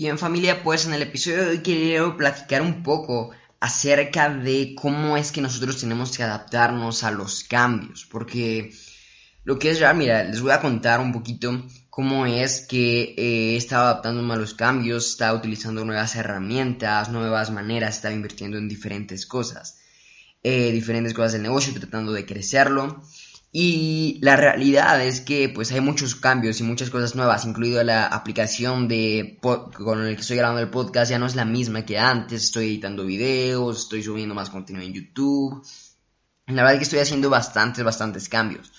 Y en familia, pues en el episodio de hoy quiero platicar un poco acerca de cómo es que nosotros tenemos que adaptarnos a los cambios, porque lo que es real, mira, les voy a contar un poquito cómo es que eh, he estado adaptándome a los cambios, estaba utilizando nuevas herramientas, nuevas maneras, estaba invirtiendo en diferentes cosas, eh, diferentes cosas del negocio, tratando de crecerlo. Y la realidad es que pues hay muchos cambios y muchas cosas nuevas, incluido la aplicación de con el que estoy grabando el podcast ya no es la misma que antes, estoy editando videos, estoy subiendo más contenido en YouTube. La verdad es que estoy haciendo bastantes, bastantes cambios.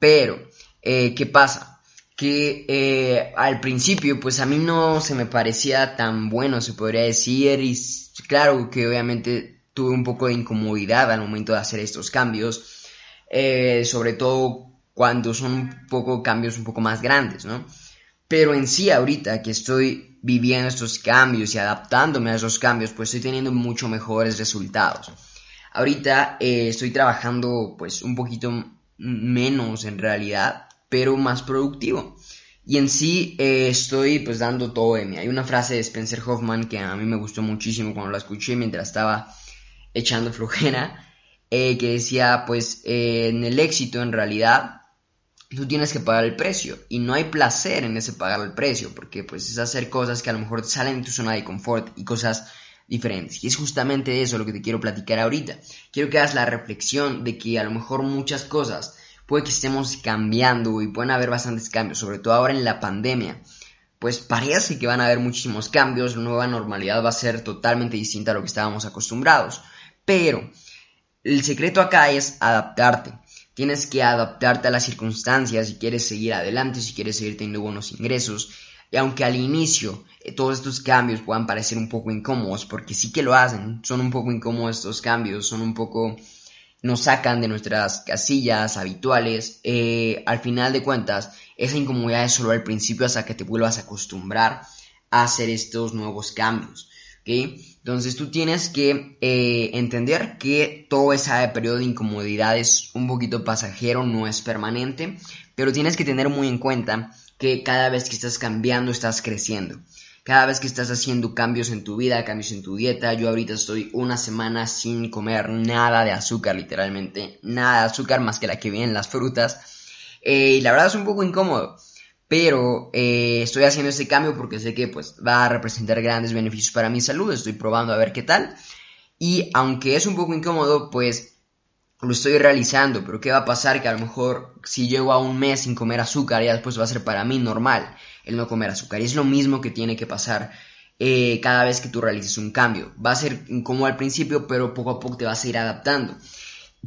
Pero, eh, ¿qué pasa? Que eh, al principio pues a mí no se me parecía tan bueno, se podría decir, y claro que obviamente tuve un poco de incomodidad al momento de hacer estos cambios eh, sobre todo cuando son un poco cambios un poco más grandes, ¿no? Pero en sí ahorita que estoy viviendo estos cambios y adaptándome a esos cambios, pues estoy teniendo mucho mejores resultados. Ahorita eh, estoy trabajando pues un poquito menos en realidad, pero más productivo. Y en sí eh, estoy pues dando todo de mí. Hay una frase de Spencer Hoffman que a mí me gustó muchísimo cuando la escuché mientras estaba echando flojera eh, que decía, pues eh, en el éxito en realidad tú tienes que pagar el precio y no hay placer en ese pagar el precio porque pues es hacer cosas que a lo mejor salen de tu zona de confort y cosas diferentes. Y es justamente eso lo que te quiero platicar ahorita. Quiero que hagas la reflexión de que a lo mejor muchas cosas puede que estemos cambiando y pueden haber bastantes cambios, sobre todo ahora en la pandemia. Pues parece que van a haber muchísimos cambios, la nueva normalidad va a ser totalmente distinta a lo que estábamos acostumbrados. Pero el secreto acá es adaptarte. Tienes que adaptarte a las circunstancias si quieres seguir adelante, si quieres seguir teniendo buenos ingresos. Y aunque al inicio eh, todos estos cambios puedan parecer un poco incómodos, porque sí que lo hacen, son un poco incómodos estos cambios, son un poco nos sacan de nuestras casillas habituales, eh, al final de cuentas, esa incomodidad es solo al principio hasta que te vuelvas a acostumbrar a hacer estos nuevos cambios. Entonces tú tienes que eh, entender que todo ese periodo de incomodidad es un poquito pasajero, no es permanente, pero tienes que tener muy en cuenta que cada vez que estás cambiando estás creciendo. Cada vez que estás haciendo cambios en tu vida, cambios en tu dieta, yo ahorita estoy una semana sin comer nada de azúcar, literalmente, nada de azúcar más que la que viene en las frutas. Eh, y la verdad es un poco incómodo pero eh, estoy haciendo este cambio porque sé que pues, va a representar grandes beneficios para mi salud, estoy probando a ver qué tal. Y aunque es un poco incómodo, pues lo estoy realizando, pero ¿qué va a pasar? Que a lo mejor si llego a un mes sin comer azúcar, ya después va a ser para mí normal el no comer azúcar. Y es lo mismo que tiene que pasar eh, cada vez que tú realices un cambio. Va a ser incómodo al principio, pero poco a poco te vas a ir adaptando.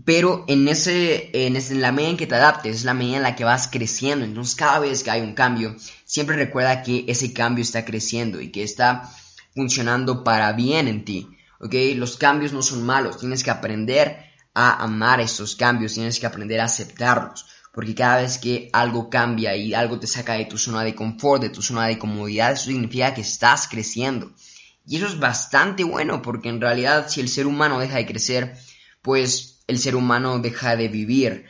Pero en, ese, en, ese, en la medida en que te adaptes, es la medida en la que vas creciendo. Entonces, cada vez que hay un cambio, siempre recuerda que ese cambio está creciendo y que está funcionando para bien en ti. ¿Ok? Los cambios no son malos. Tienes que aprender a amar esos cambios. Tienes que aprender a aceptarlos. Porque cada vez que algo cambia y algo te saca de tu zona de confort, de tu zona de comodidad, eso significa que estás creciendo. Y eso es bastante bueno porque en realidad si el ser humano deja de crecer, pues el ser humano deja de vivir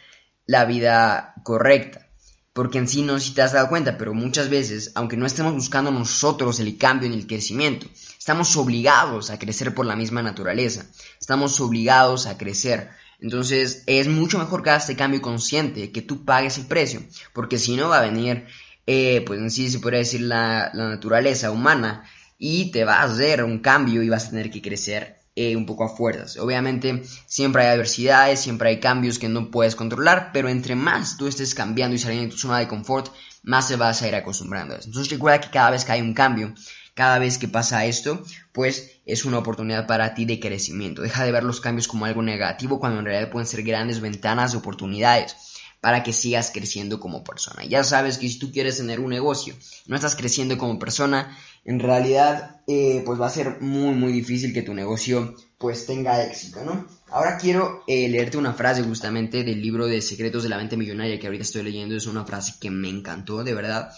la vida correcta. Porque en sí no si te has dado cuenta, pero muchas veces, aunque no estemos buscando nosotros el cambio ni el crecimiento, estamos obligados a crecer por la misma naturaleza. Estamos obligados a crecer. Entonces es mucho mejor que hagas este cambio consciente, que tú pagues el precio, porque si no va a venir, eh, pues en sí se podría decir la, la naturaleza humana y te va a hacer un cambio y vas a tener que crecer eh, un poco a fuerzas. Obviamente siempre hay adversidades, siempre hay cambios que no puedes controlar, pero entre más tú estés cambiando y saliendo de tu zona de confort, más se vas a ir acostumbrando. Entonces recuerda que cada vez que hay un cambio, cada vez que pasa esto, pues es una oportunidad para ti de crecimiento. Deja de ver los cambios como algo negativo cuando en realidad pueden ser grandes ventanas de oportunidades para que sigas creciendo como persona. Ya sabes que si tú quieres tener un negocio, no estás creciendo como persona, en realidad eh, pues va a ser muy muy difícil que tu negocio pues tenga éxito, ¿no? Ahora quiero eh, leerte una frase justamente del libro de Secretos de la Mente Millonaria que ahorita estoy leyendo, es una frase que me encantó, de verdad,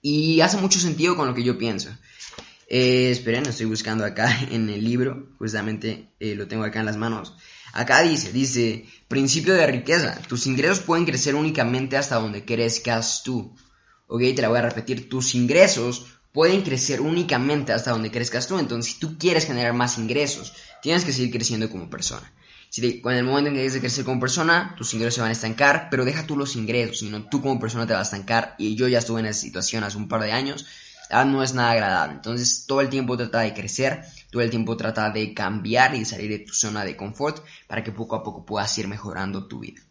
y hace mucho sentido con lo que yo pienso. Eh, esperen, estoy buscando acá en el libro, justamente lo tengo acá en las manos. Acá dice, dice, principio de riqueza, tus ingresos pueden crecer únicamente hasta donde crezcas tú. Ok, te la voy a repetir, tus ingresos pueden crecer únicamente hasta donde crezcas tú. Entonces, si tú quieres generar más ingresos, tienes que seguir creciendo como persona. Si en el momento en que quieres crecer como persona, tus ingresos se van a estancar, pero deja tú los ingresos, sino tú como persona te vas a estancar. Y yo ya estuve en esa situación hace un par de años. No es nada agradable. Entonces, todo el tiempo trata de crecer, todo el tiempo trata de cambiar y de salir de tu zona de confort para que poco a poco puedas ir mejorando tu vida.